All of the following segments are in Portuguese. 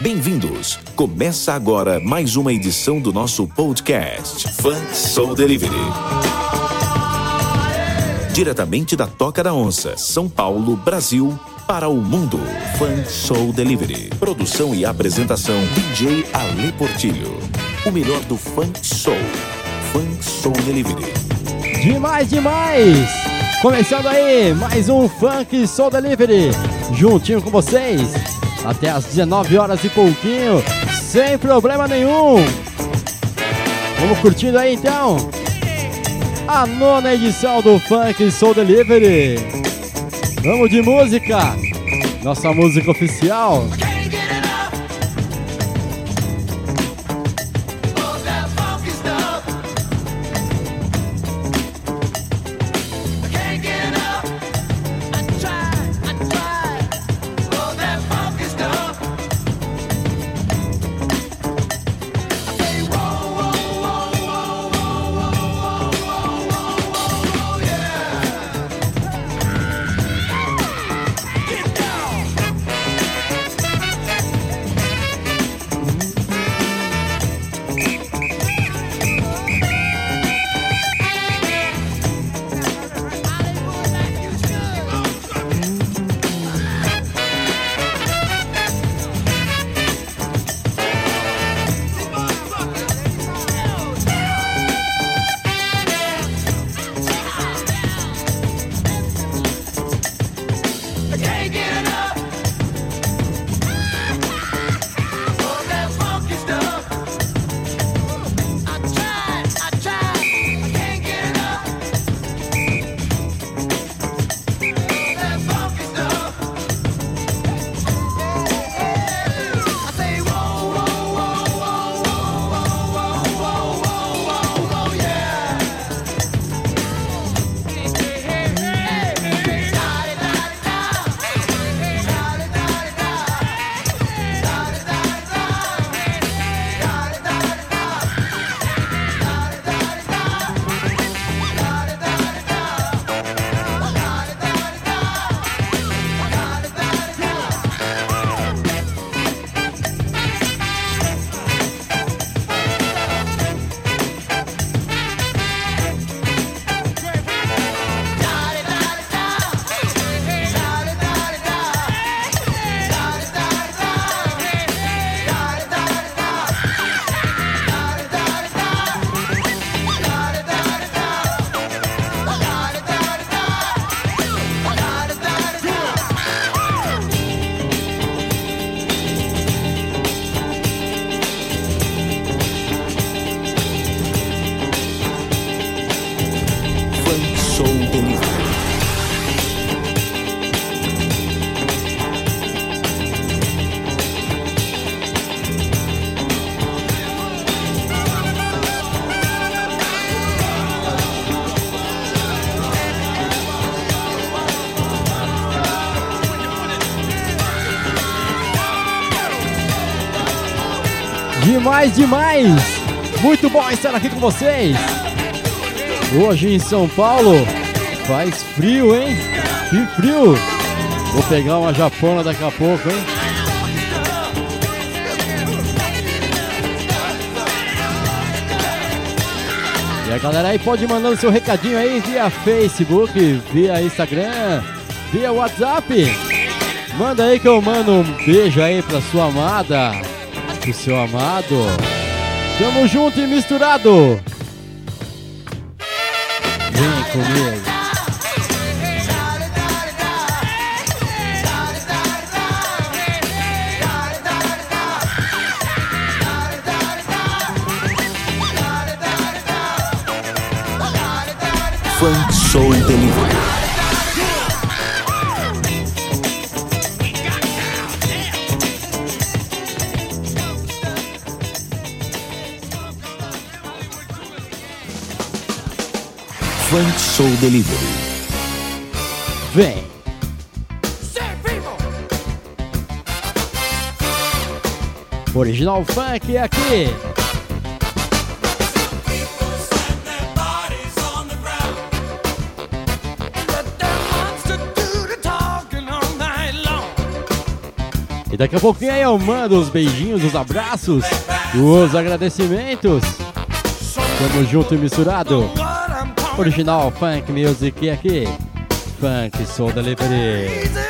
Bem-vindos! Começa agora mais uma edição do nosso podcast Funk Soul Delivery. Diretamente da Toca da Onça, São Paulo, Brasil, para o mundo. Funk Soul Delivery. Produção e apresentação DJ Ale Portilho. O melhor do Funk Soul. Funk Soul Delivery. Demais, demais! Começando aí, mais um Funk Soul Delivery, juntinho com vocês, até as 19 horas e pouquinho, sem problema nenhum. Vamos curtindo aí então a nona edição do Funk Soul Delivery. Vamos de música, nossa música oficial. Demais, demais! Muito bom estar aqui com vocês! Hoje em São Paulo faz frio, hein? Que frio! Vou pegar uma japona daqui a pouco, hein? E a galera aí pode mandando seu recadinho aí via Facebook, via Instagram, via WhatsApp. Manda aí que eu mando um beijo aí pra sua amada, pro seu amado. Tamo junto e misturado. Vem comigo. Funk Soul Delivery. Funk Soul Delivery. Vem. Original Funk aqui. E daqui a pouquinho aí eu mando os beijinhos, os abraços, os agradecimentos. Tamo junto e misturado. Original Funk Music aqui. Funk Soul Delivery.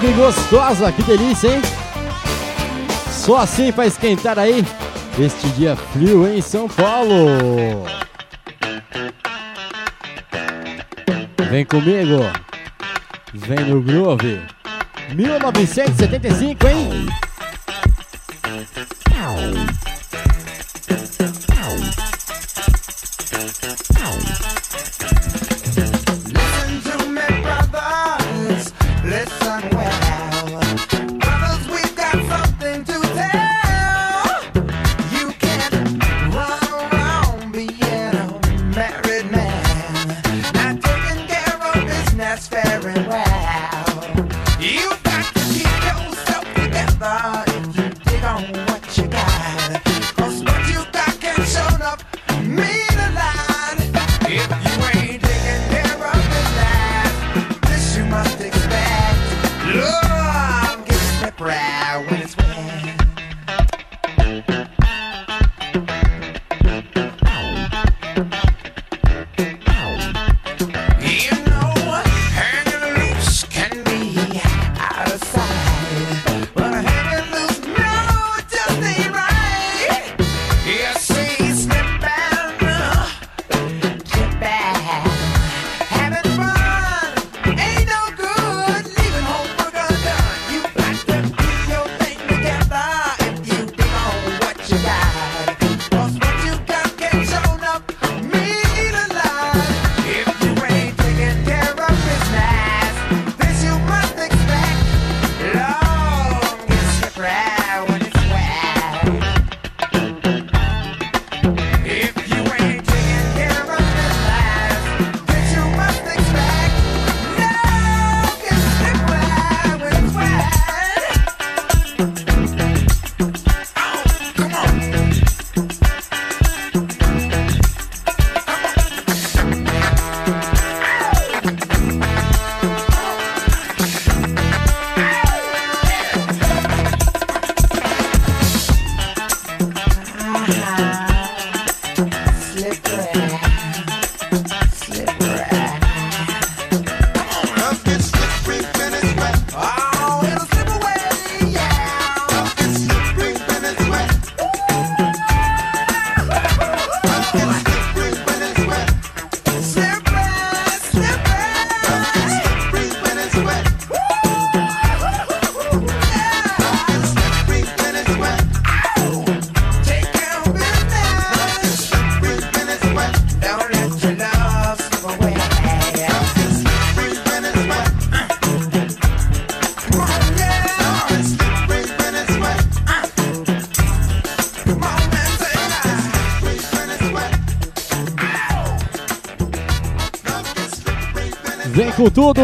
Vibe gostosa, que delícia, hein? Só assim para esquentar aí este dia frio em São Paulo. Vem comigo, vem no Groove. 1975, hein?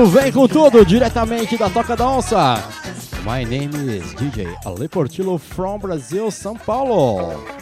Vem com tudo, diretamente da Toca da Onça. My name is DJ Ale Portillo from Brazil, São Paulo.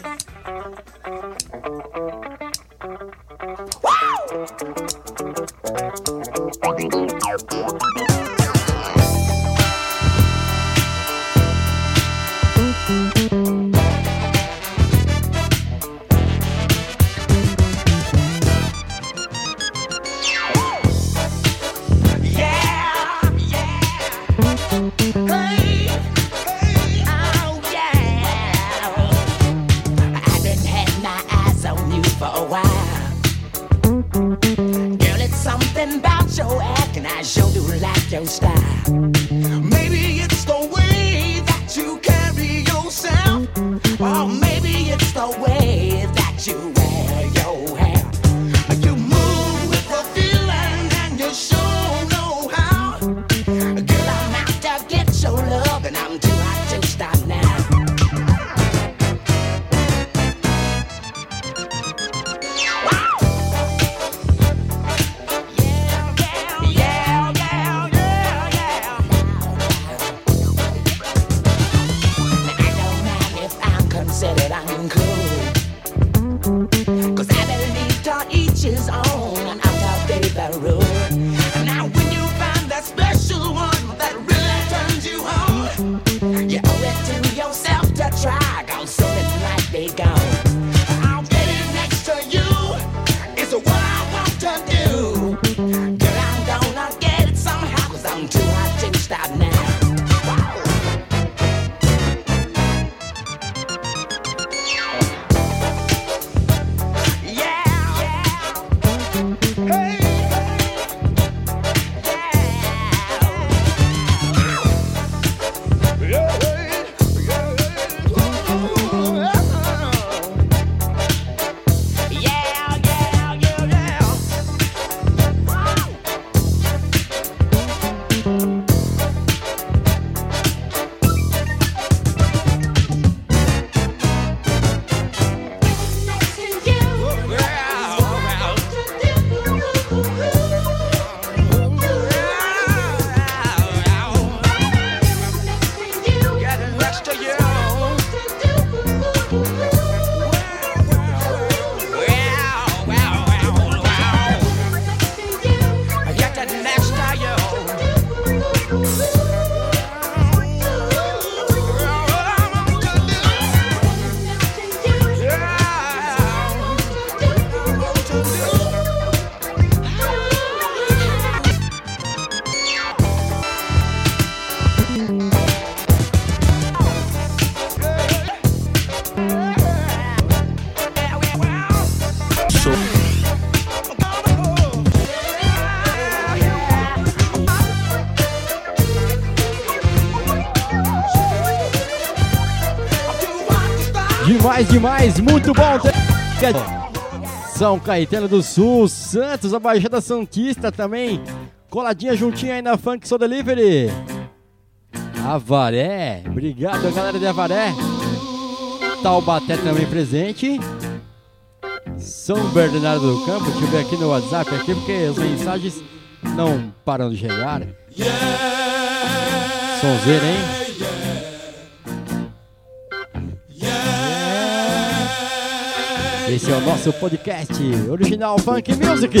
Demais, muito bom. São Caetano do Sul, Santos, a Baixada Santista também, coladinha juntinha aí na Funk Soul Delivery. Avaré, obrigado galera de Avaré. Taubaté também presente. São Bernardo do Campo, deixa eu ver aqui no WhatsApp aqui, porque as mensagens não param de chegar. Sonzeira, hein? Esse é o nosso podcast original Funk Music.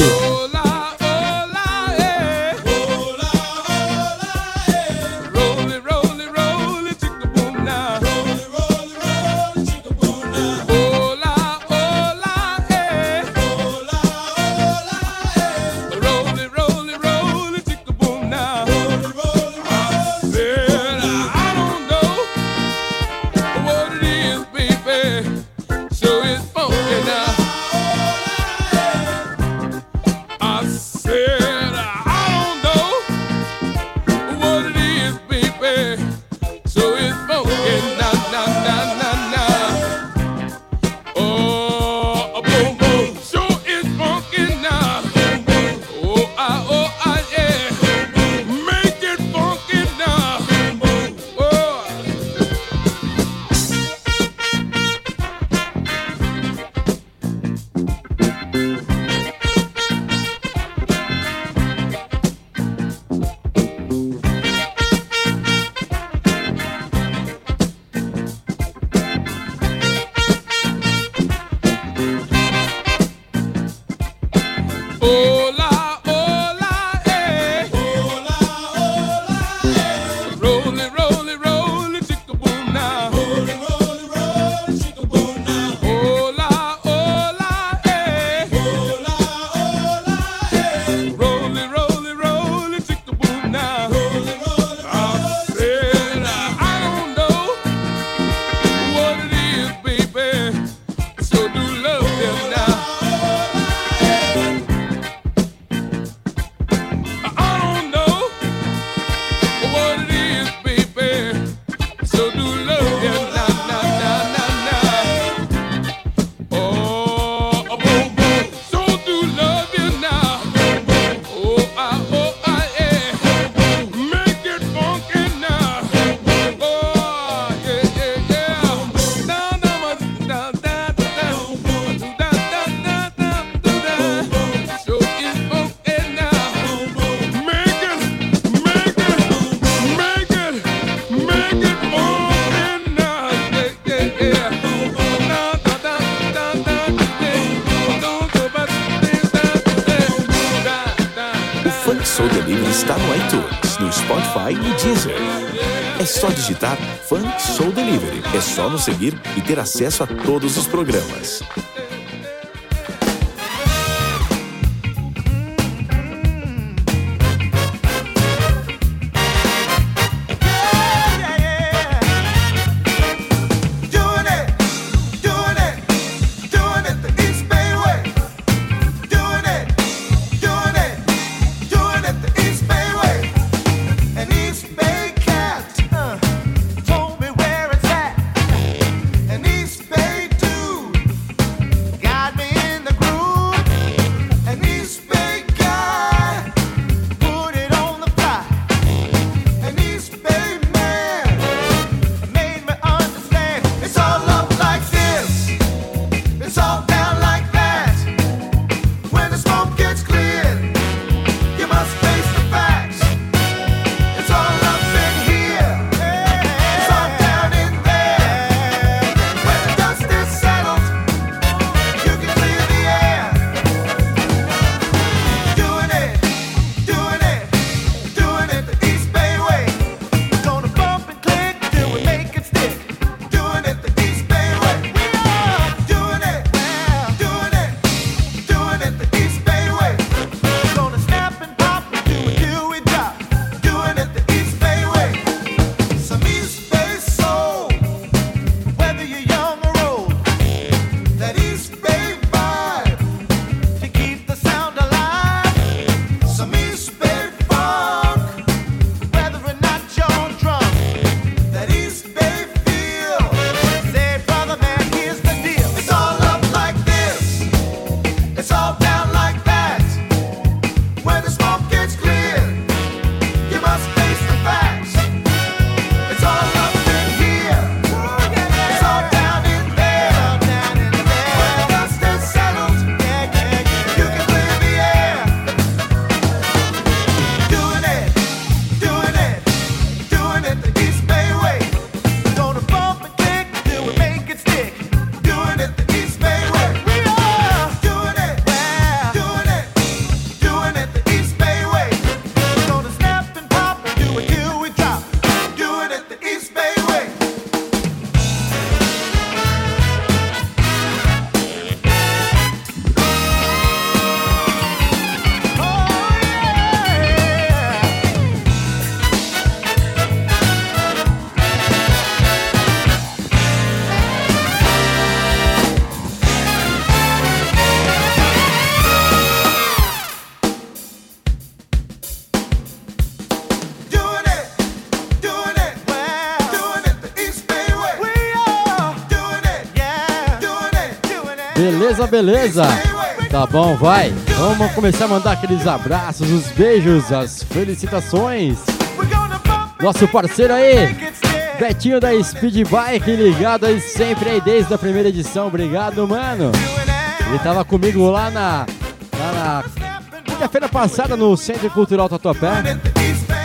Nos seguir e ter acesso a todos os programas. Beleza? Tá bom, vai. Vamos começar a mandar aqueles abraços, os beijos, as felicitações. Nosso parceiro aí, Betinho da Speed Bike, ligado aí sempre aí desde a primeira edição. Obrigado, mano. Ele tava comigo lá na, lá na quinta-feira passada no Centro Cultural Tatuapé,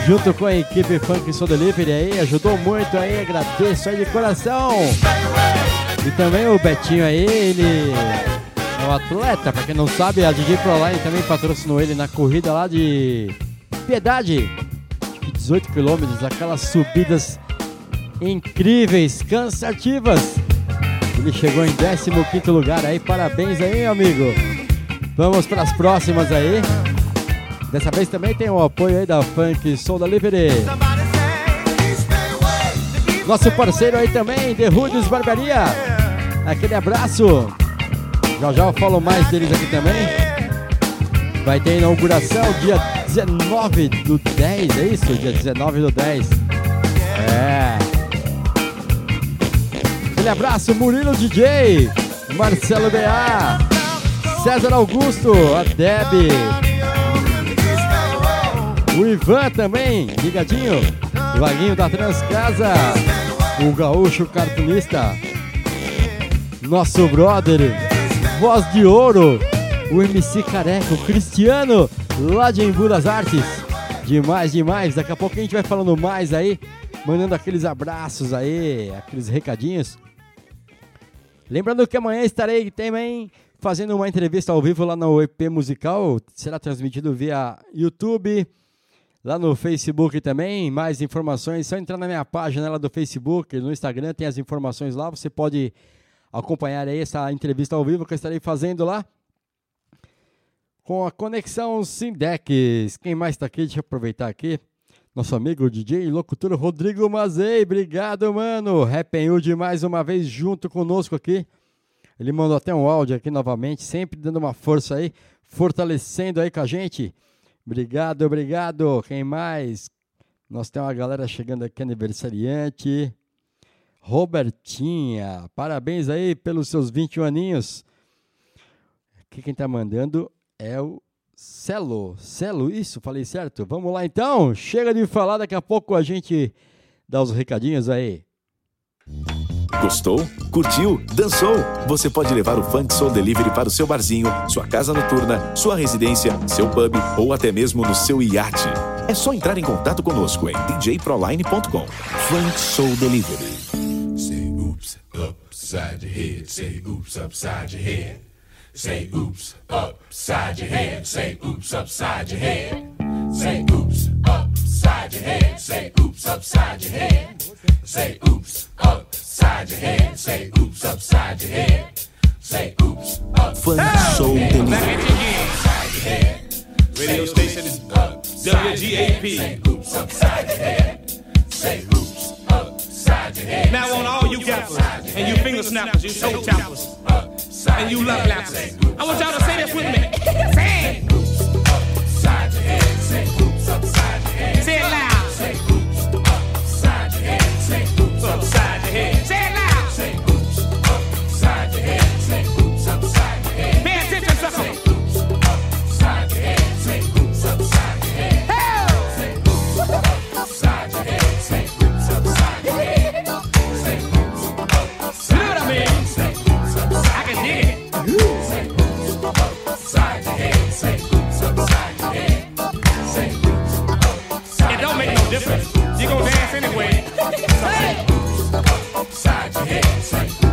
junto com a equipe Funk Soul Delivery aí, ajudou muito aí, agradeço aí de coração. E também o Betinho aí, ele atleta, pra quem não sabe, a DJ Proline também patrocinou ele na corrida lá de Piedade, 18 quilômetros, aquelas subidas incríveis, cansativas. Ele chegou em 15 lugar aí, parabéns aí, amigo. Vamos para as próximas aí. Dessa vez também tem o apoio aí da Funk Soul Delivery. Nosso parceiro aí também, The Rudes Barbearia. Aquele abraço. Já já eu falo mais deles aqui também. Vai ter inauguração dia 19 do 10, é isso? Dia 19 do 10. É. Aquele abraço, Murilo DJ, Marcelo BA, César Augusto, a Deb, o Ivan também, ligadinho, Vaguinho da Transcasa, o Gaúcho Cartunista, nosso brother, voz de ouro, o MC Careca, o Cristiano, lá de Embu das Artes. Demais, demais. Daqui a pouco a gente vai falando mais aí, mandando aqueles abraços aí, aqueles recadinhos. Lembrando que amanhã estarei também fazendo uma entrevista ao vivo lá no EP Musical. Será transmitido via YouTube, lá no Facebook também. Mais informações, só entrar na minha página lá do Facebook, no Instagram, tem as informações lá. Você pode acompanhar aí essa entrevista ao vivo que eu estarei fazendo lá. Com a conexão Sindex. Quem mais está aqui? Deixa eu aproveitar aqui. Nosso amigo DJ e locutor Rodrigo Mazei. Obrigado, mano. Hood mais uma vez junto conosco aqui. Ele mandou até um áudio aqui novamente, sempre dando uma força aí, fortalecendo aí com a gente. Obrigado, obrigado. Quem mais? Nós temos uma galera chegando aqui, aniversariante. Robertinha, parabéns aí pelos seus 21 aninhos. Aqui quem tá mandando é o Celo. Celo, isso, falei certo? Vamos lá então, chega de falar, daqui a pouco a gente dá os recadinhos aí. Gostou? Curtiu? Dançou? Você pode levar o Funk Soul Delivery para o seu barzinho, sua casa noturna, sua residência, seu pub ou até mesmo no seu iate. É só entrar em contato conosco em djproline.com. Funk Soul Delivery. Say oops upside your head. Say oops upside your head. Say oops upside your head. Say oops upside your head. Say oops upside your head. Say oops upside your head. Say oops upside your head. Say oops upside your head. Say oops Funk Soul Delivery. upside your head. Radio station is WGAP. Say oops upside your head. Say oops upside your head. Now on all you gappers and you finger snappers, you toe tappers, and you love lappers. I want y'all to say this with me. Say. Say it loud. Difference. You gonna dance anyway. upside your head.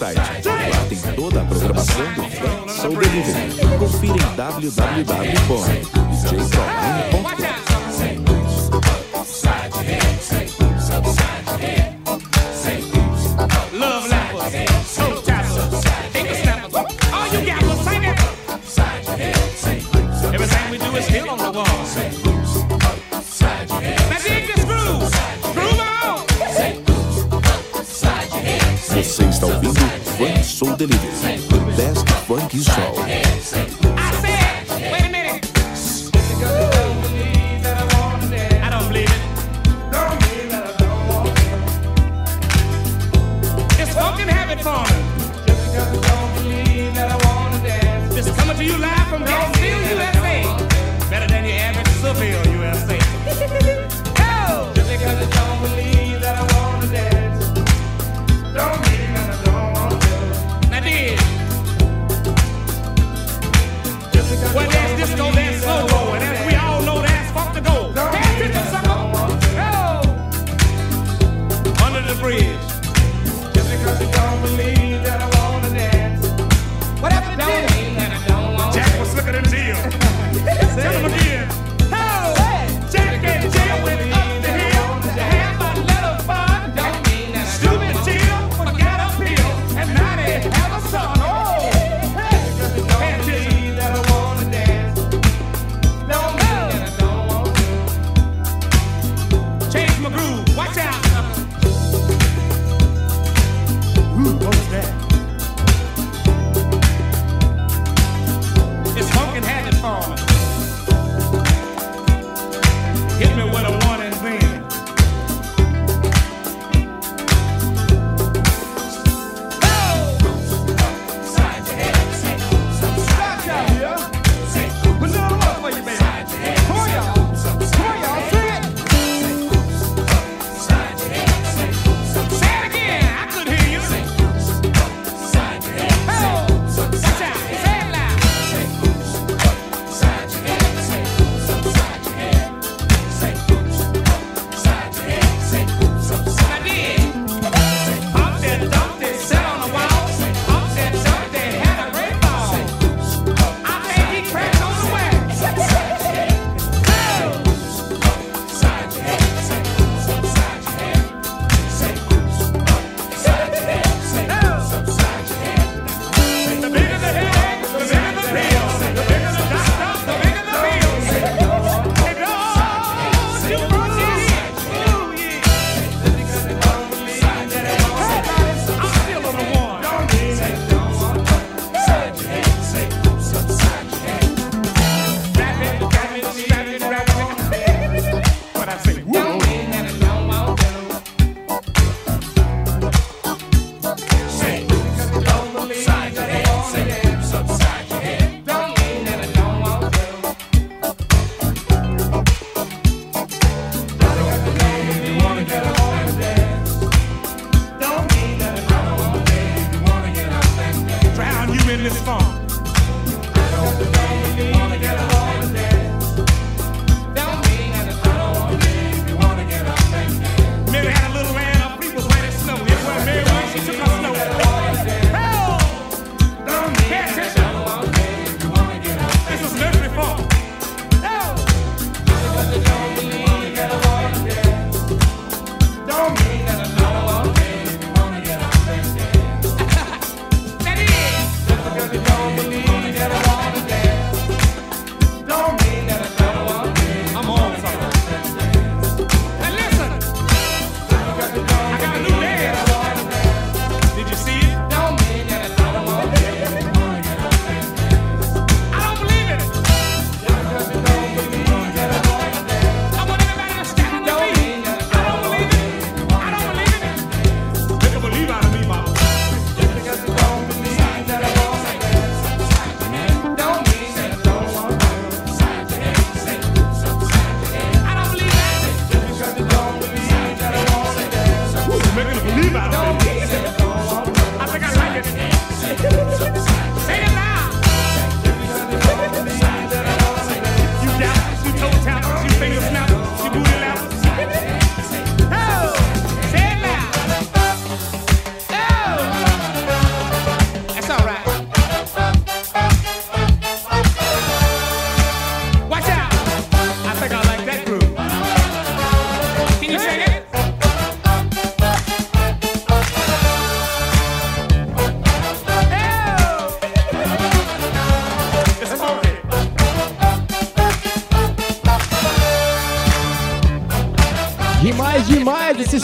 site. Lá tem toda a programação do Funk Soul Delivery. Confira em www.jcoline.com you saw.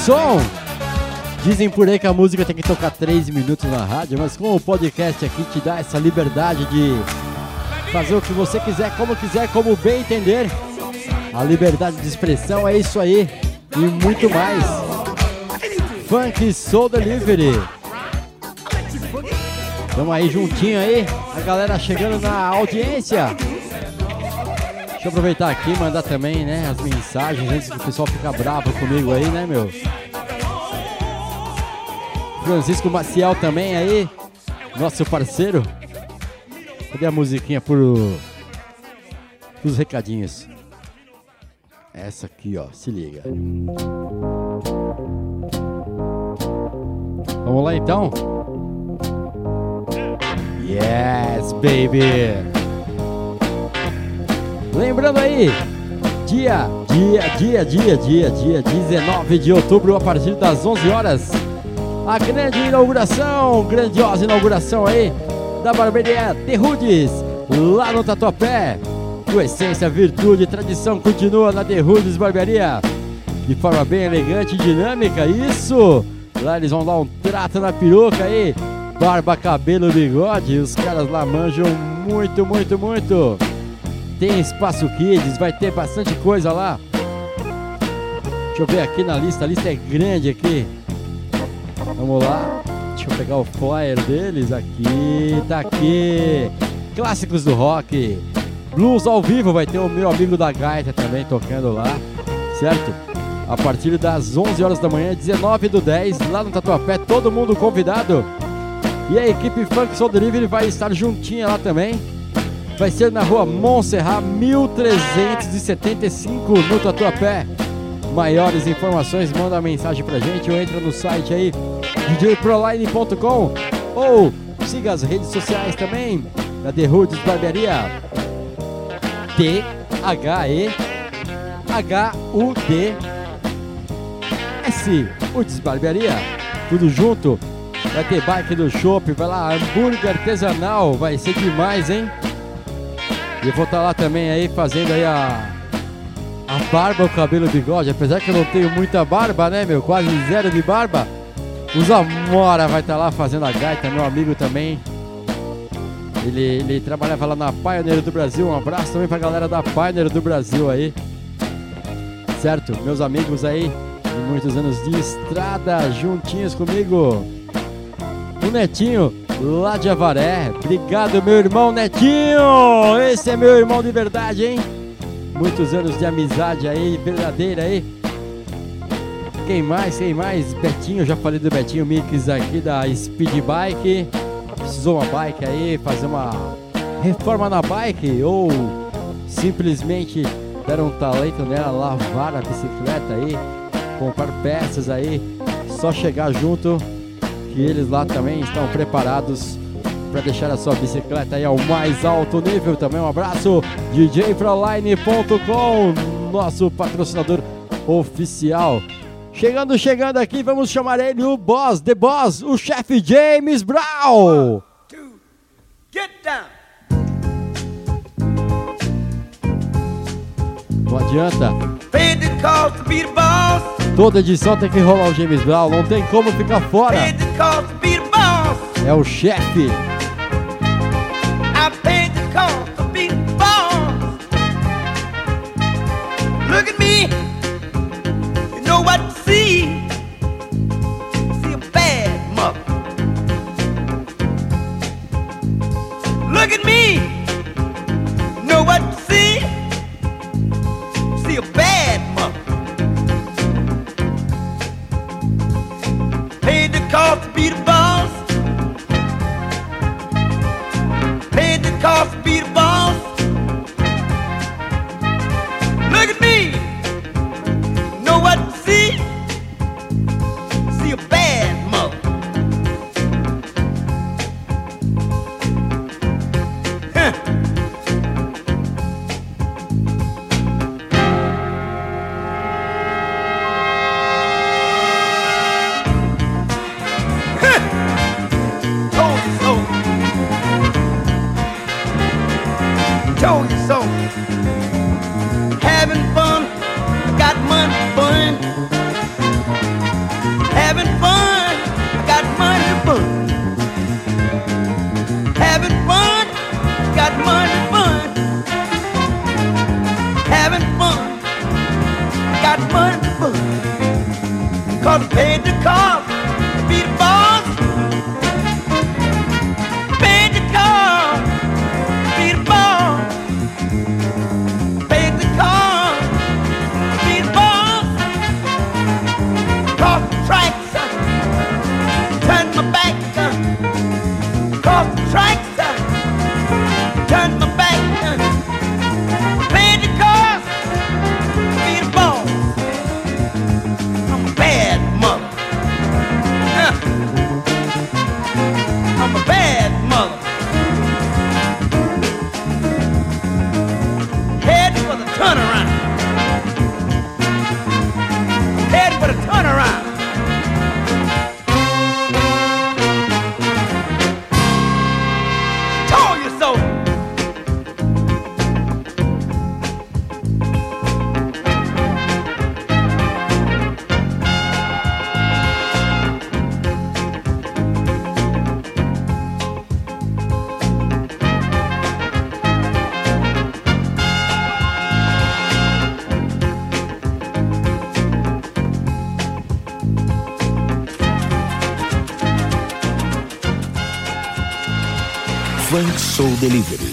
Som! Dizem por aí que a música tem que tocar 3 minutos na rádio, mas como o podcast aqui te dá essa liberdade de fazer o que você quiser, como quiser, como bem entender, a liberdade de expressão é isso aí e muito mais. Funk Soul Delivery. Tamo aí juntinho aí, a galera chegando na audiência. Deixa eu aproveitar aqui e mandar também, né, as mensagens antes que o pessoal fica bravo comigo aí, né, meu? Francisco Maciel também aí, nosso parceiro. Cadê a musiquinha pro os recadinhos? Essa aqui, ó, se liga. Vamos lá então? Yes, baby! Lembrando aí, dia, dia, dia, dia, dia, dia 19 de outubro, a partir das 11 horas, a grande inauguração, grandiosa inauguração aí, da barbearia The Rudes, lá no Tatuapé. Tua essência, virtude e tradição continua na The Rudes Barbearia. De forma bem elegante e dinâmica, isso! Lá eles vão dar um trato na peruca aí, barba, cabelo, bigode. Os caras lá manjam muito, muito, muito. Tem espaço kids, vai ter bastante coisa lá. Deixa eu ver aqui na lista, a lista é grande aqui. Vamos lá. Deixa eu pegar o flyer deles aqui. Tá aqui. Clássicos do rock. Blues ao vivo, vai ter o meu amigo da Gaita também tocando lá, certo? A partir das 11 horas da manhã, 19 do 10, lá no Tatuapé, todo mundo convidado. E a equipe Funk Soul Delivery vai estar juntinha lá também. Vai ser na rua Montserrat 1375, no Tatuapé. Maiores informações, manda mensagem pra gente ou entra no site aí, djproline.com ou siga as redes sociais também da The Roots Barbearia. T-H-E-H-U-D S Uds Barbearia. Tudo junto. Vai ter bike do shopping, vai lá, hambúrguer artesanal, vai ser demais, hein? E vou estar lá também aí fazendo aí a a barba, o cabelo, bigode. Apesar que eu não tenho muita barba, né, meu? Quase zero de barba. O Zamora vai estar lá fazendo a gaita, meu amigo também. Ele, ele trabalhava lá na Pioneer do Brasil. Um abraço também pra galera da Pioneer do Brasil aí. Certo? Meus amigos aí, muitos anos de estrada, juntinhos comigo. O Netinho, lá de Avaré. Obrigado, meu irmão Netinho! Esse é meu irmão de verdade, hein? Muitos anos de amizade aí, verdadeira aí. Quem mais? Quem mais? Betinho, já falei do Betinho Mix aqui da Speed Bike. Precisou uma bike aí, fazer uma reforma na bike ou simplesmente dar um talento nela, lavar a bicicleta aí, comprar peças aí, só chegar junto que eles lá também estão preparados para deixar a sua bicicleta aí ao mais alto nível. Também um abraço, djfroline.com, nosso patrocinador oficial. Chegando, chegando aqui, vamos chamar ele o boss, the boss, o chefe James Brown. two, get down. Não adianta, Paid the cost to be the boss. Toda edição tem que rolar o James Brown, não tem como ficar fora. É o chefe. show you some. Having fun, got money fun. Having fun, got money fun. Having fun, got money fun. Having fun, got money fun. Cause I paid the cost, beat the ball. Banco Soul Delivery.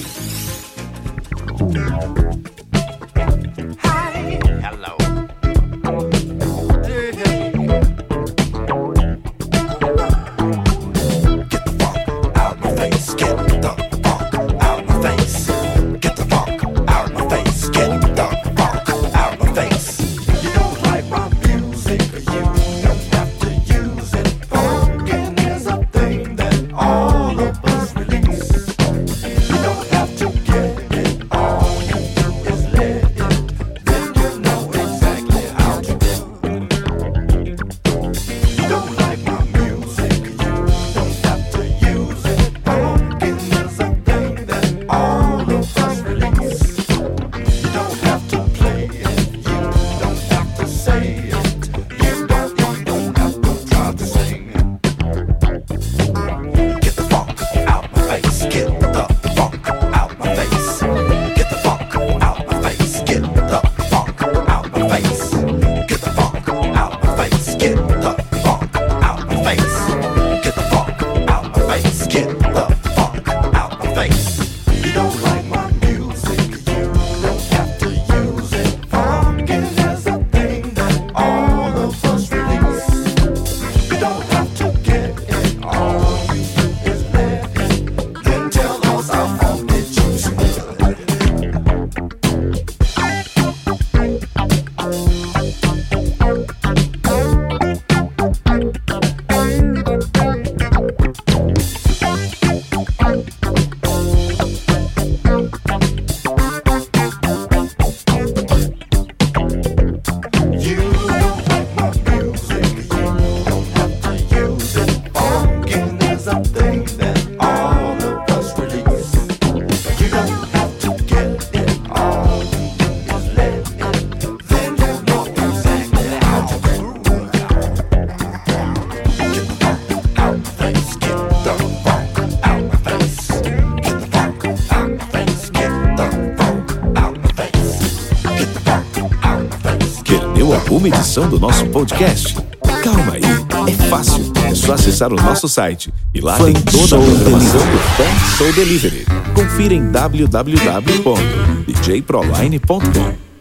do nosso podcast. Calma aí, é fácil. É só acessar o nosso site e lá Fun tem toda a programação Delivery. do Fan Show Delivery. Confira em www.djproline.com.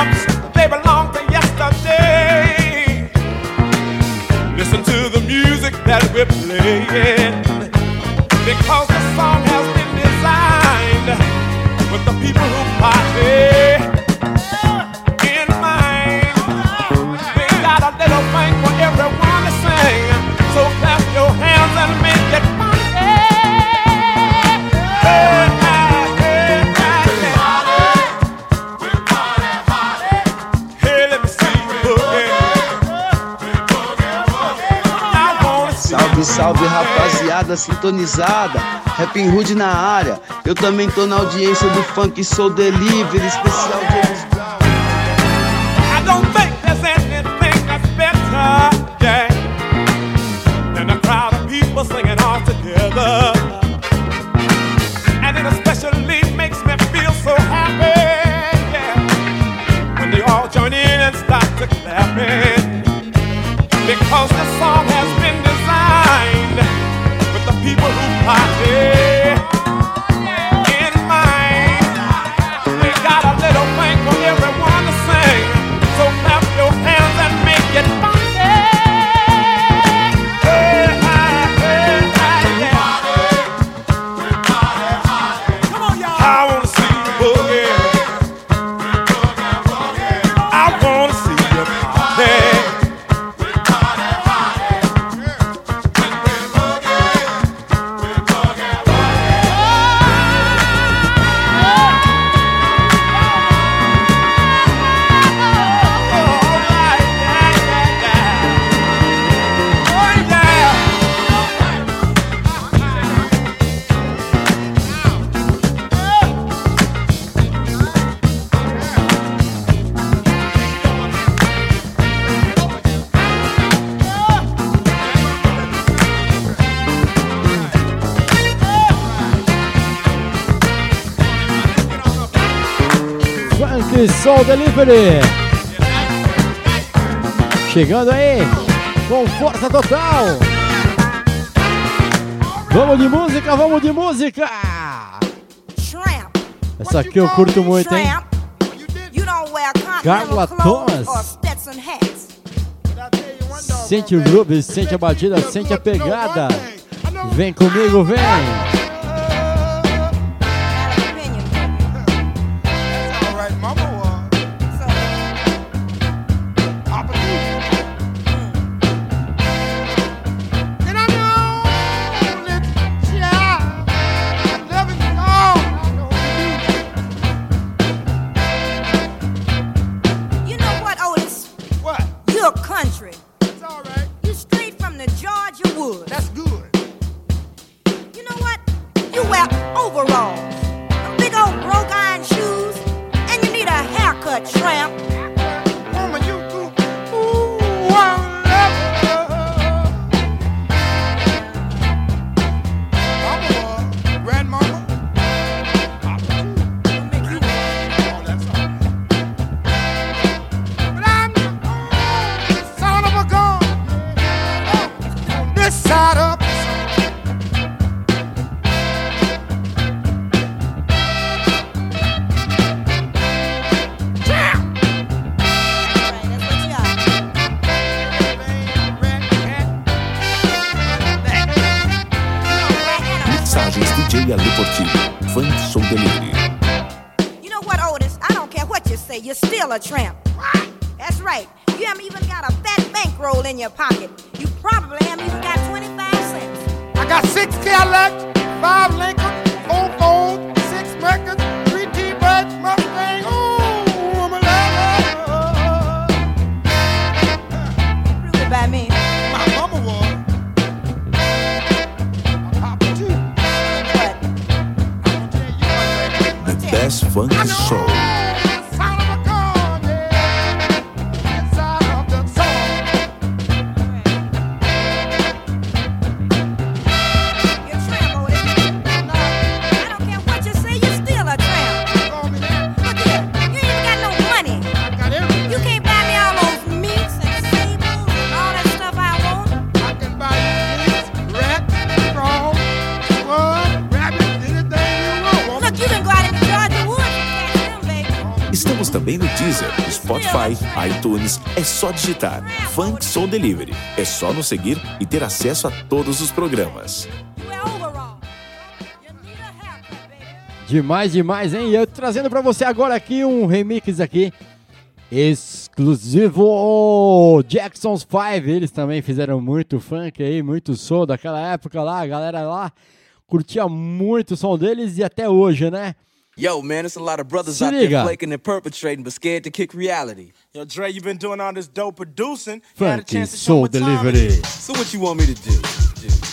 songs, they belong to yesterday. Listen to the music that we're playing. sintonizada. Rapping Hood na área. Eu também tô na audiência do funk, sou delivery especial de chegando aí com força total. Vamos de música, vamos de música. Essa aqui eu curto muito, hein? Carla Thomas. Sente o groove, sente a batida, sente a pegada. Vem comigo, vem. a tramp. só digitar Funk Soul Delivery. É só nos seguir e ter acesso a todos os programas. Demais, demais, hein? Eu trazendo para você agora aqui um remix aqui exclusivo Jackson's 5. Eles também fizeram muito funk aí, muito soul daquela época lá, a galera lá curtia muito o som deles e até hoje, né? Yo, man, it's a lot of brothers out there flaking and perpetrating, but scared to kick reality. Yo, Dre, you been doing all this dope producing. You had a chance to show what time it is. So what you want me to do? do?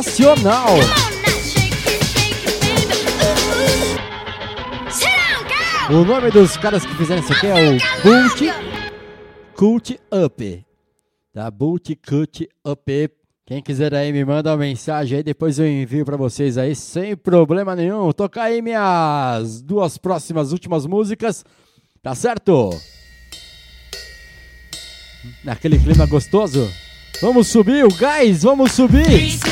Sensacional! O nome dos caras que fizeram isso aqui é o Boot Cult Up. Tá? Boot Cult Up. Quem quiser aí me manda uma mensagem aí, depois eu envio pra vocês aí sem problema nenhum. Tocar aí minhas duas próximas últimas músicas. Tá certo? Naquele clima gostoso. Vamos subir o gás, vamos subir.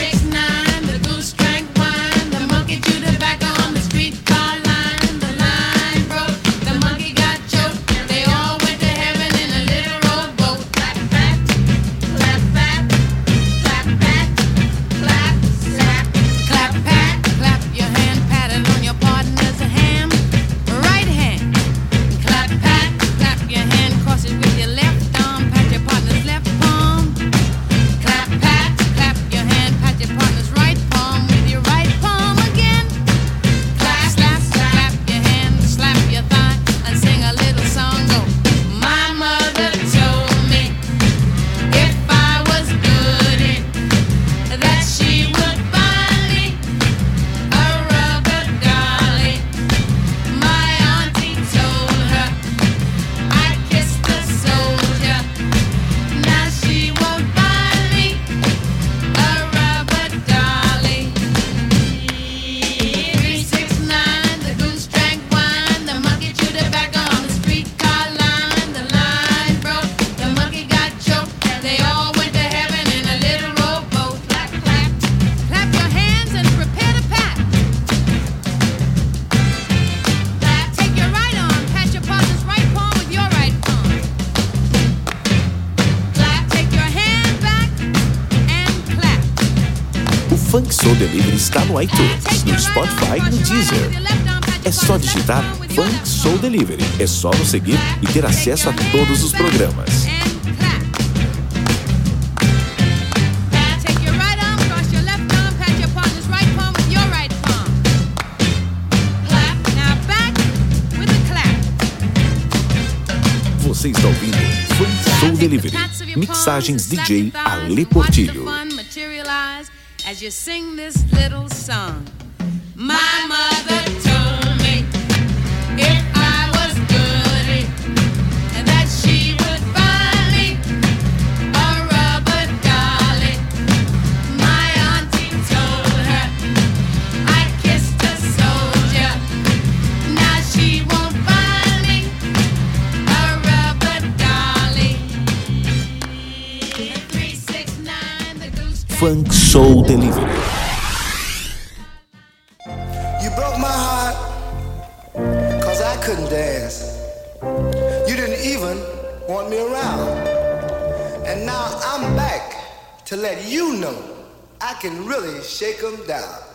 Soul Delivery está no iTunes, no Spotify e no Deezer. É só digitar Funk Soul Delivery. É só nos seguir e ter acesso a todos os programas. Você está ouvindo Funk Soul Delivery. Mixagens DJ Ale Portilho. You sing this little song, my mother Funk Soul Delivery. You broke my heart cause I couldn't dance. You didn't even want me around. And now I'm back to let you know I can really shake 'em down.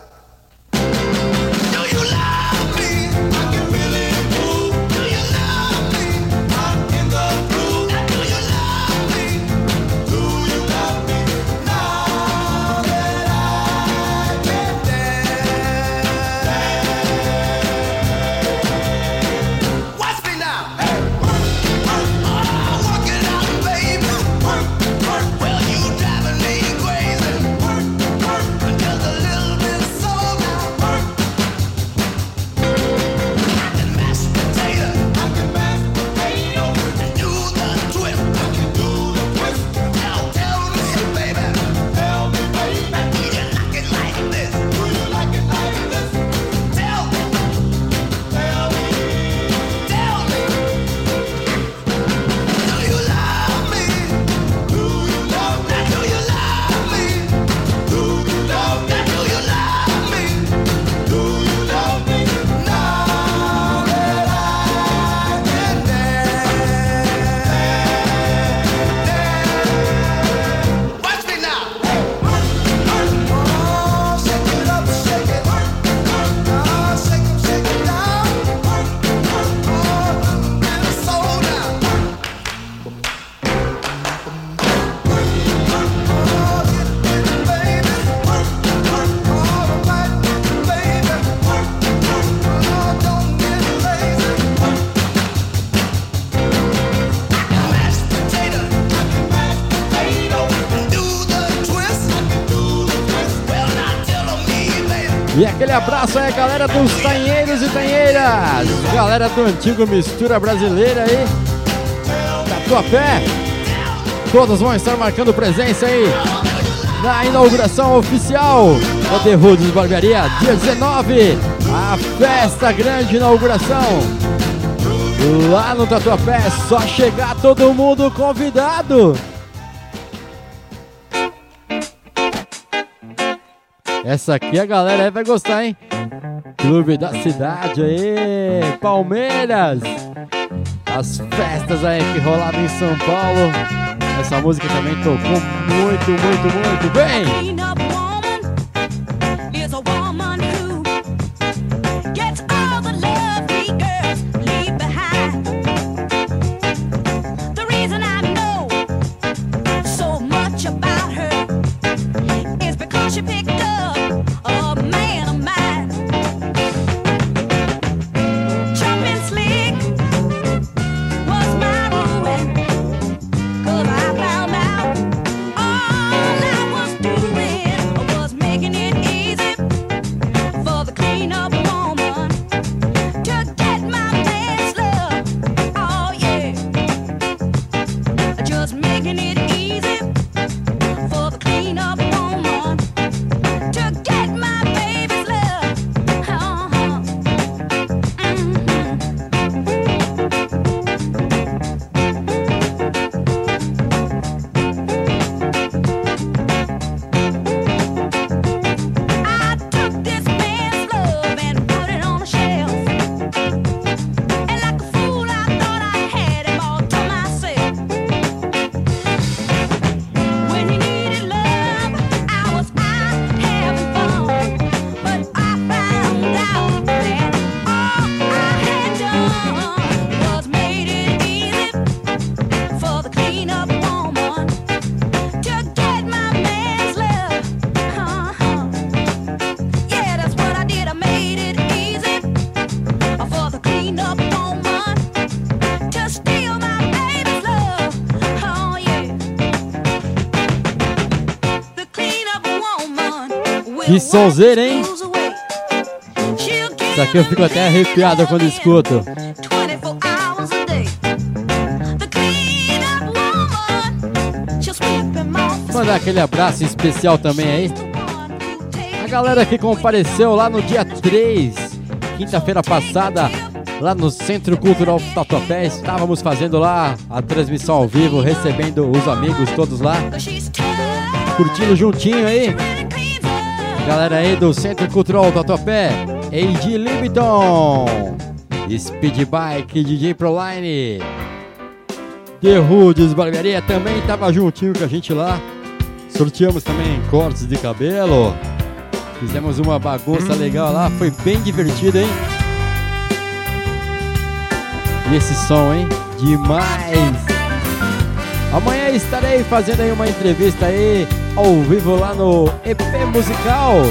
Abraço aí, galera dos tainheiros e tainheiras. Galera do antigo Mistura Brasileira aí. Tatuapé. Todos vão estar marcando presença aí na inauguração oficial da The Roots Barbearia, dia 19. A festa grande inauguração. Lá no Tatuapé, é só chegar todo mundo convidado. Essa aqui a galera vai gostar, hein? Clube da cidade aí, Palmeiras. As festas aí que rolavam em São Paulo. Essa música também tocou muito, muito, muito bem. Sonzeira, hein? Isso aqui eu fico até arrepiado quando escuto. 24 hours a day. The cleanup woman, she'll sweep him off. Mandar aquele abraço especial também aí. A galera que compareceu lá no dia 3, quinta-feira passada, lá no Centro Cultural Tatuapé, estávamos fazendo lá a transmissão ao vivo, recebendo os amigos todos lá, curtindo juntinho aí. Galera aí do Centro Cultural Tatuapé, AD Libiton, Speed Bike, DJ Proline, The Rudes Barbearia também estava juntinho com a gente lá. Sorteamos também cortes de cabelo. Fizemos uma bagunça legal lá, foi bem divertido, hein? E esse som, hein? Demais! Amanhã estarei fazendo aí uma entrevista aí ao vivo lá no EP Musical.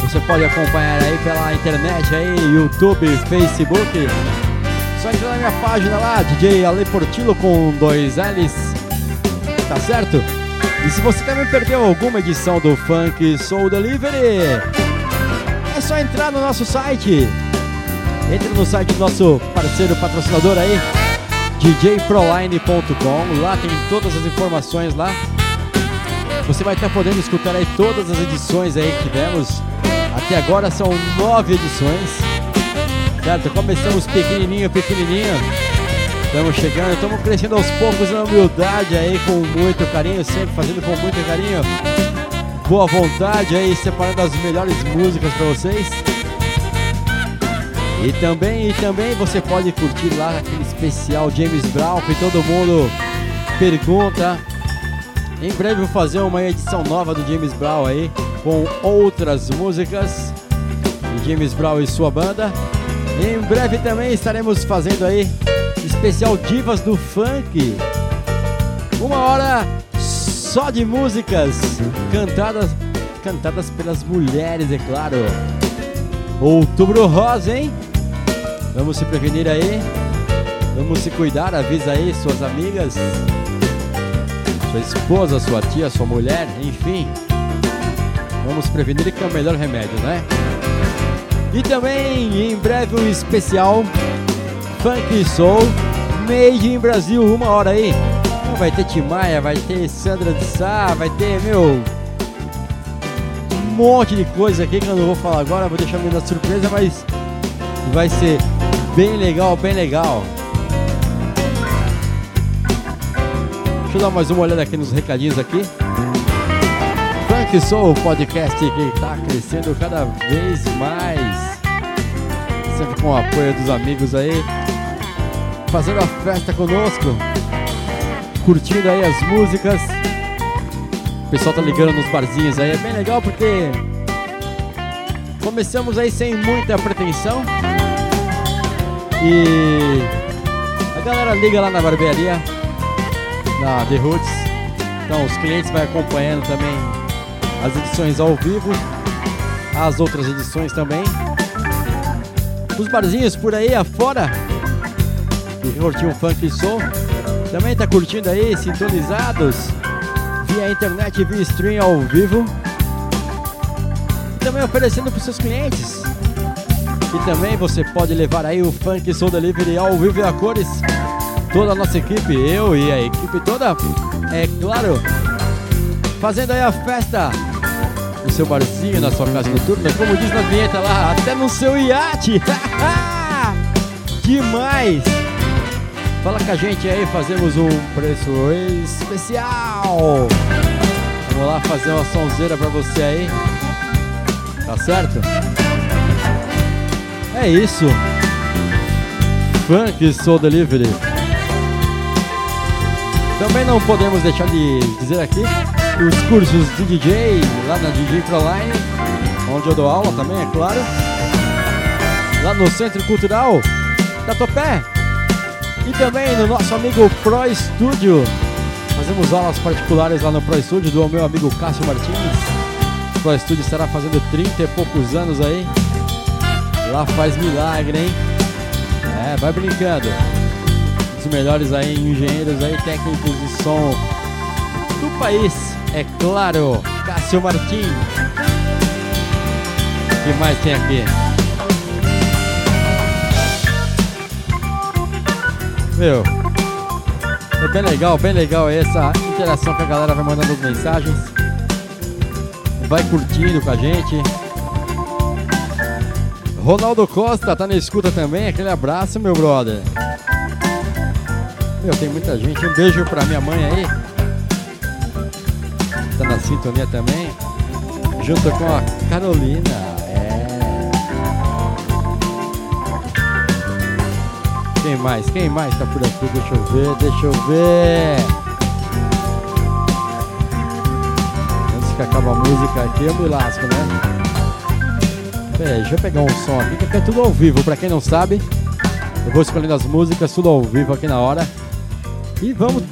Você pode acompanhar aí pela internet aí, YouTube, Facebook. Só entrar na minha página lá, DJ Ale Portillo com dois L's. Tá certo? E se você também perdeu alguma edição do Funk Soul Delivery, é só entrar no nosso site. Entre no site do nosso parceiro patrocinador aí, djproline.com. Lá tem todas as informações lá. Você vai estar podendo escutar aí todas as edições aí que tivemos. Até agora são nove edições. Certo? Começamos pequenininho, pequenininho. Estamos chegando, estamos crescendo aos poucos na humildade aí, com muito carinho, sempre fazendo com muito carinho. Boa vontade aí, separando as melhores músicas para vocês. E também, e também você pode curtir lá aquele especial James Brown que todo mundo pergunta. Em breve vou fazer uma edição nova do James Brown aí, com outras músicas de James Brown e sua banda. Em breve também estaremos fazendo aí especial Divas do Funk. Uma hora só de músicas cantadas cantadas pelas mulheres, é claro. Outubro Rosa, hein? Vamos se prevenir aí. Vamos se cuidar, avisa aí suas amigas, sua esposa, sua tia, sua mulher, enfim. Vamos prevenir que é o melhor remédio, né? E também em breve um especial Funk Soul Made in Brasil, uma hora aí. Vai ter Timaya, vai ter Sandra de Sá, vai ter, meu, um monte de coisa aqui que eu não vou falar agora, vou deixar meio na surpresa, mas vai ser bem legal, bem legal. Deixa eu dar mais uma olhada aqui nos recadinhos aqui. Funk Soul Podcast que está crescendo cada vez mais. Sempre com o apoio dos amigos aí. Fazendo a festa conosco. Curtindo aí as músicas. O pessoal tá ligando nos barzinhos aí. É bem legal porque começamos aí sem muita pretensão. E a galera liga lá na barbearia, na The Roots. Então os clientes vai acompanhando também as edições ao vivo, as outras edições também. Os barzinhos por aí afora, que curtiu um funk e soul, também tá curtindo aí, sintonizados via internet, via stream ao vivo. Também oferecendo para seus clientes. E também você pode levar aí o Funk Soul Delivery ao vivo e a cores. Toda a nossa equipe, eu e a equipe toda, é claro, fazendo aí a festa no seu barzinho, na sua casa noturna, como diz na vinheta lá, até no seu iate. Demais! Fala com a gente aí, fazemos um preço especial. Vamos lá fazer uma sonzeira pra você aí. Tá certo? É isso. Funk Soul Delivery. Também não podemos deixar de dizer aqui os cursos de DJ lá na DJ Proline, onde eu dou aula também, é claro. Lá no Centro Cultural Tatuapé. E também no nosso amigo Pro Studio. Fazemos aulas particulares lá no Pro Studio do meu amigo Cássio Martins. Pro Studio estará fazendo 30 e poucos anos aí. Lá faz milagre, hein? É, vai brincando. Os melhores aí engenheiros aí, técnicos de som do país, é claro. Cássio Martins. O que mais tem aqui? Meu, é bem legal, bem legal essa interação que a galera vai mandando as mensagens. Vai curtindo com a gente. Ronaldo Costa tá na escuta também, aquele abraço, meu brother. Meu, tem muita gente. Um beijo pra minha mãe aí. Tá na sintonia também. Junto com a Carolina. É. Quem mais? Quem mais tá por aqui? Deixa eu ver, deixa eu ver. Antes que acaba a música aqui, eu me lasco, né? Pera aí, deixa eu pegar um som aqui, que é tudo ao vivo, pra quem não sabe. Eu vou escolhendo as músicas, tudo ao vivo aqui na hora. E vamos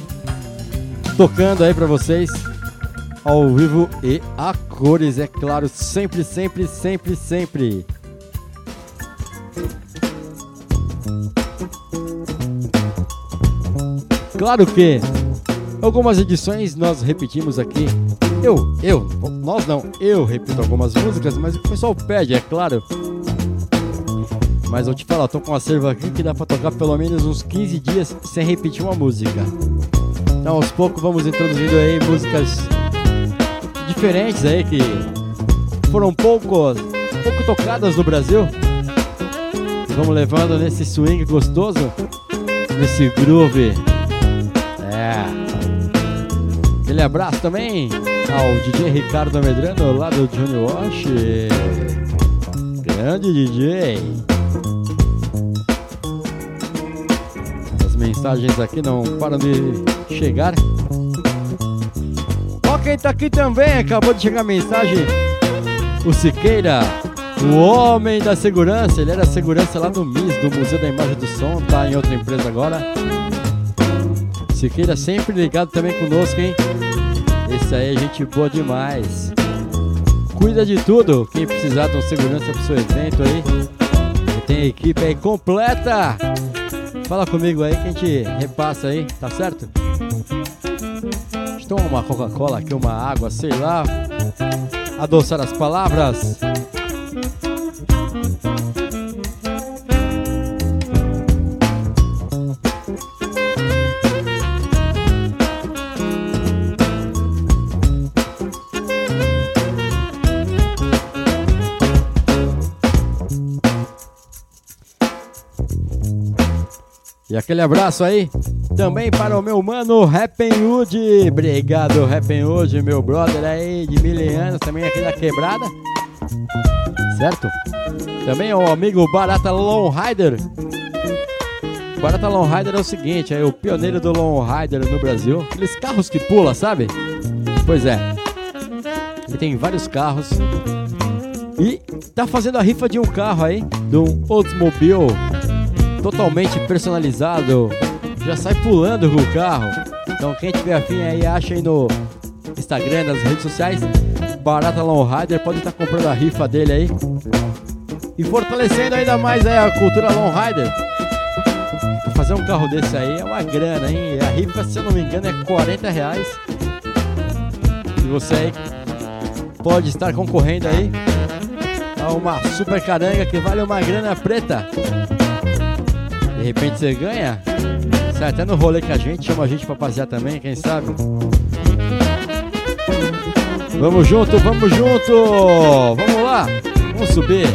tocando aí pra vocês ao vivo e a cores, é claro, sempre, sempre, sempre, sempre. Claro que algumas edições nós repetimos aqui. Eu, eu, nós não, eu repito algumas músicas, mas o pessoal pede, é claro. Mas eu te falo, eu tô com um acervo aqui que dá pra tocar pelo menos uns 15 dias sem repetir uma música. Então aos poucos vamos introduzindo aí músicas diferentes aí que foram pouco, pouco tocadas no Brasil. Vamos levando nesse swing gostoso, nesse groove. É. Aquele abraço também ao DJ Ricardo Medrano lá do Johnny Wash. Grande DJ. Mensagens aqui não param de chegar. Ó, quem tá aqui também, acabou de chegar a mensagem. O Siqueira, o homem da segurança. Ele era segurança lá no MIS, do Museu da Imagem do Som, tá em outra empresa agora. Siqueira sempre ligado também conosco, hein? Esse aí é gente boa demais. Cuida de tudo. Quem precisar de um segurança pro seu evento aí, tem a equipe aí completa. Fala comigo aí que a gente repassa aí, tá certo? Tomar uma Coca-Cola aqui, uma água, sei lá. adoçar as palavras. E aquele abraço aí também para o meu mano Rappenwood. Obrigado, Rappenwood, meu brother aí de mil anos, também aqui da quebrada. Certo? Também o amigo Barata Long Rider. Barata Long Rider é o seguinte, é o pioneiro do Long Rider no Brasil. Aqueles carros que pula, sabe? Pois é. Ele tem vários carros. E tá fazendo a rifa de um carro aí, de um Oldsmobile totalmente personalizado. Já sai pulando com o carro. Então quem tiver afim aí, acha aí no Instagram, nas redes sociais. Barata Long Rider, pode estar comprando a rifa dele aí. E fortalecendo ainda mais a cultura Long Rider. Pra fazer um carro desse aí é uma grana, hein? A rifa, se eu não me engano, é 40 reais. E você aí pode estar concorrendo aí a uma super caranga que vale uma grana preta. De repente você ganha. Sai até no rolê que a gente, chama a gente pra passear também, quem sabe? Vamos junto, vamos junto! Vamos lá! Vamos subir!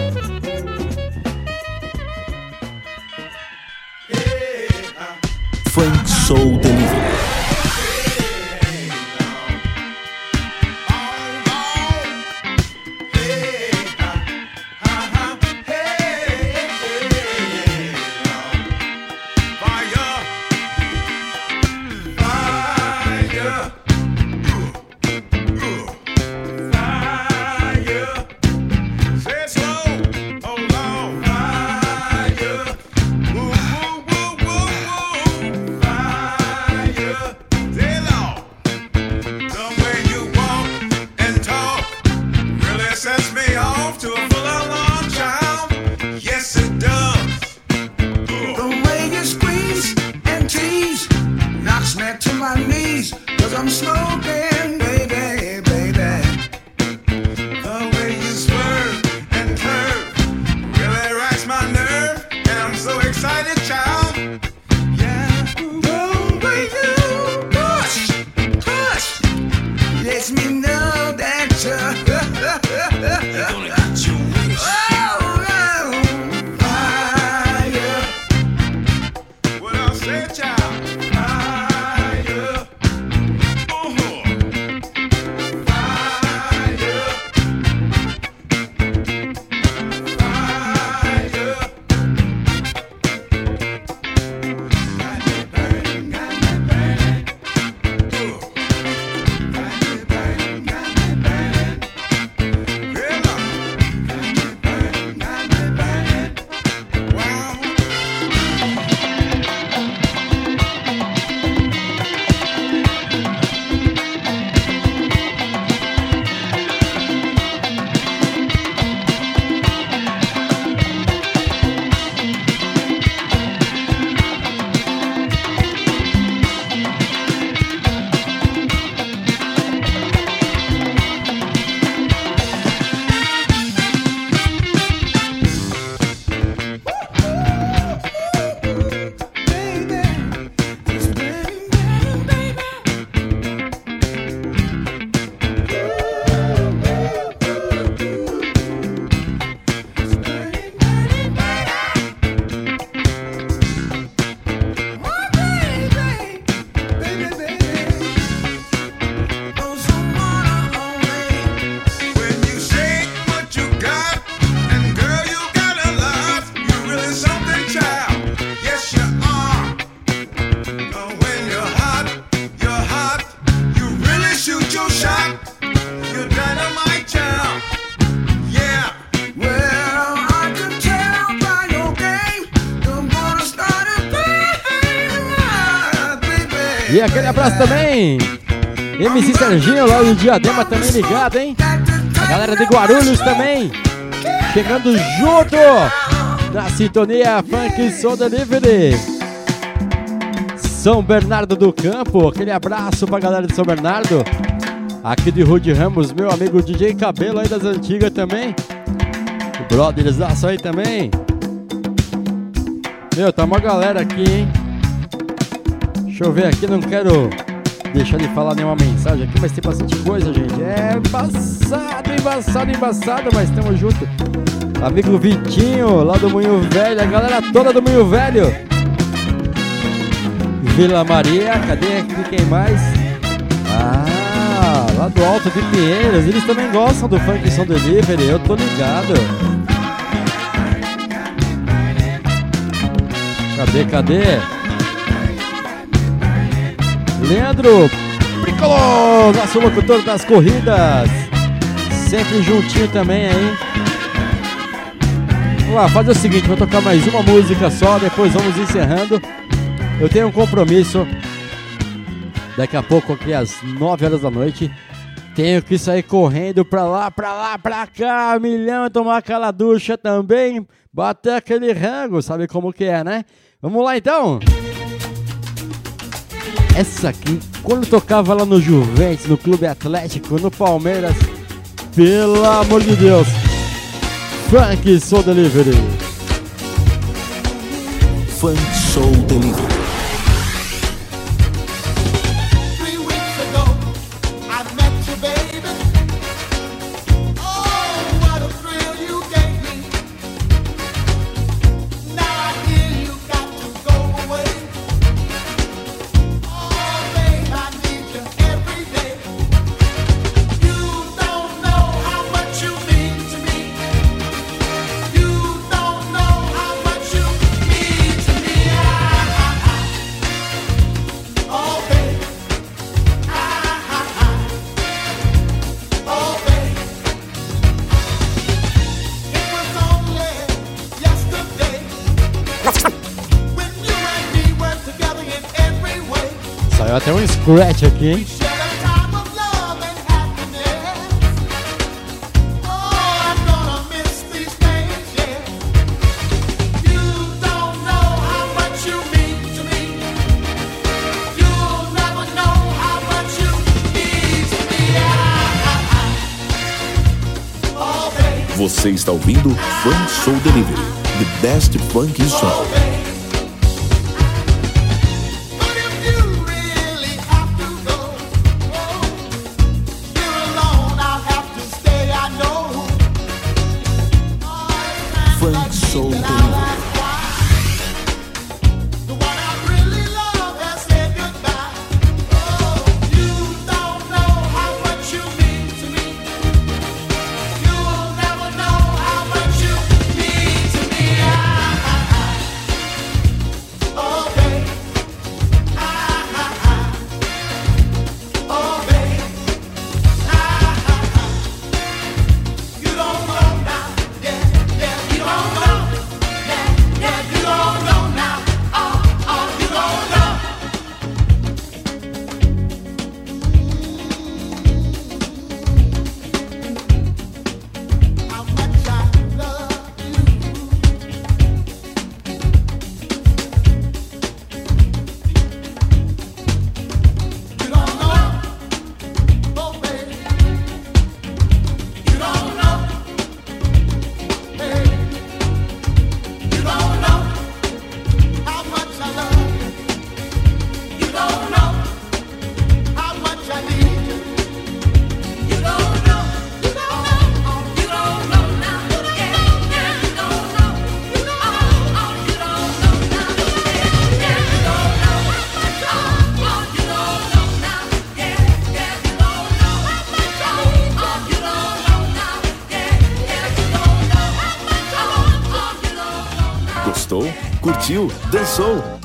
Funk Soul Delivery. E aquele abraço também! MC Serginho lá do Diadema também ligado, hein? A galera de Guarulhos também! Chegando junto na sintonia Funk Soul Delivery! São Bernardo do Campo, aquele abraço pra galera de São Bernardo! Aqui de Rude Ramos, meu amigo DJ Cabelo aí das antigas também. O Brothers aí também. Meu, tá uma galera aqui, hein? Deixa eu ver aqui, não quero deixar de falar nenhuma mensagem aqui, mas tem bastante coisa, gente. É embaçado, embaçado, embaçado, mas tamo junto. Amigo Vitinho, lá do Moinho Velho, a galera toda do Moinho Velho. Vila Maria, cadê aqui quem mais? Ah, lá do Alto de Pinheiros, eles também gostam do Funk Som Delivery, eu tô ligado. Cadê, cadê? Leandro Pricolor, nosso locutor das corridas. Sempre juntinho também aí. Vamos lá, fazer o seguinte, vou tocar mais uma música só, depois vamos encerrando. Eu tenho um compromisso daqui a pouco, aqui às 9 horas da noite. Tenho que sair correndo pra lá, pra lá, pra cá, milhão, tomar aquela ducha também, bater aquele rango, sabe como que é, né? Vamos lá então! Essa aqui, quando tocava lá no Juventus, no Clube Atlético, no Palmeiras, pelo amor de Deus, Funk Soul Delivery. Funk Soul Delivery. You mean to me. Oh, babe. Você está ouvindo Funk Soul Delivery, the best funk song. Funk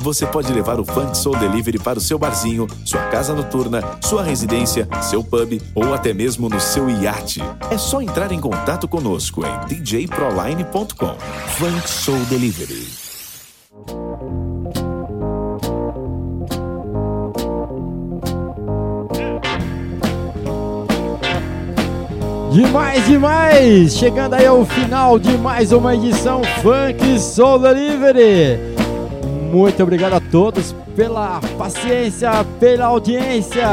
Você pode levar o Funk Soul Delivery para o seu barzinho, sua casa noturna, sua residência, seu pub ou até mesmo no seu iate. É só entrar em contato conosco em djproline.com. Funk Soul Delivery. Demais, demais! Chegando aí ao final de mais uma edição Funk Soul Delivery. Muito obrigado a todos pela paciência, pela audiência.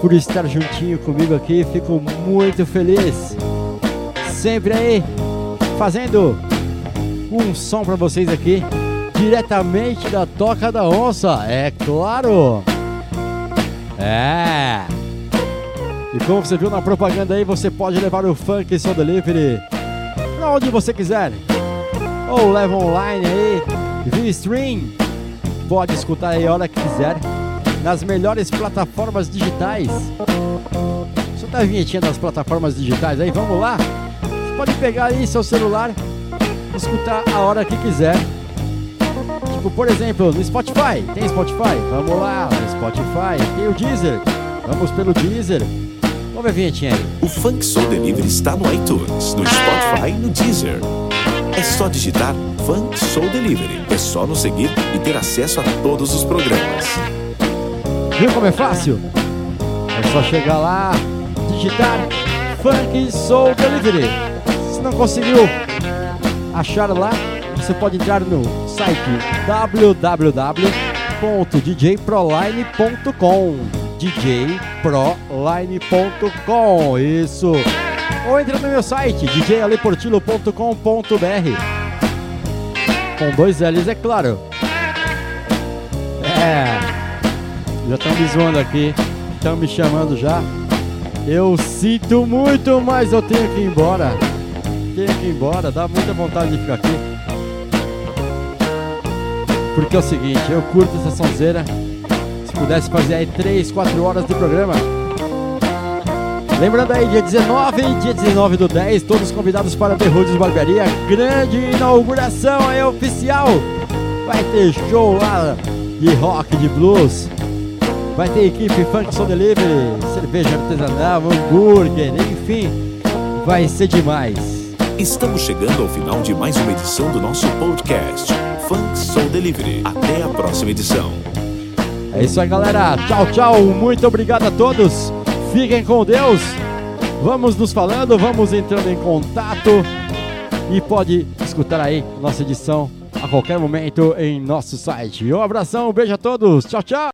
por estar juntinho comigo aqui. Fico muito feliz. Sempre aí fazendo um som pra vocês aqui, diretamente da Toca da Onça, é claro. É. E como você viu na propaganda aí, você pode levar o Funk Soul Delivery pra onde você quiser. Ou leva online aí, via stream. Pode escutar aí a hora que quiser. Nas melhores plataformas digitais. Solta a vinhetinha das plataformas digitais aí, vamos lá. Você pode pegar aí seu celular, escutar a hora que quiser. Tipo, por exemplo, no Spotify. Tem Spotify? Vamos lá, no Spotify. Tem o Deezer. Vamos pelo Deezer. Vamos ver a vinhetinha aí. O Funk Soul Delivery está no iTunes, no Spotify e no Deezer. É só digitar Funk Soul Delivery. É só nos seguir e ter acesso a todos os programas. Viu como é fácil? É só chegar lá, digitar Funk Soul Delivery. Se não conseguiu achar lá, você pode entrar no site www.djproline.com djproline.com Isso! Ou entra no meu site djaleportilo.com.br Com dois L's, é claro. É, já estão me zoando aqui, estão me chamando já. Eu sinto muito, mas eu tenho que ir embora. Tenho que ir embora, dá muita vontade de ficar aqui. Porque é o seguinte, eu curto essa sonzeira. Se pudesse fazer aí 3, 4 horas de programa. Lembrando aí, dia 19 e dia 19 do 10, todos convidados para The Roots Barbearia. Grande inauguração aí oficial. Vai ter show lá de rock, de blues. Vai ter equipe Funk Soul Delivery, cerveja artesanal, hambúrguer, enfim. Vai ser demais. Estamos chegando ao final de mais uma edição do nosso podcast, Funk Soul Delivery. Até a próxima edição. É isso aí, galera. Tchau, tchau. Muito obrigado a todos. Fiquem com Deus. Vamos nos falando, vamos entrando em contato. E pode escutar aí nossa edição a qualquer momento em nosso site. Um abração, um beijo a todos. Tchau, tchau.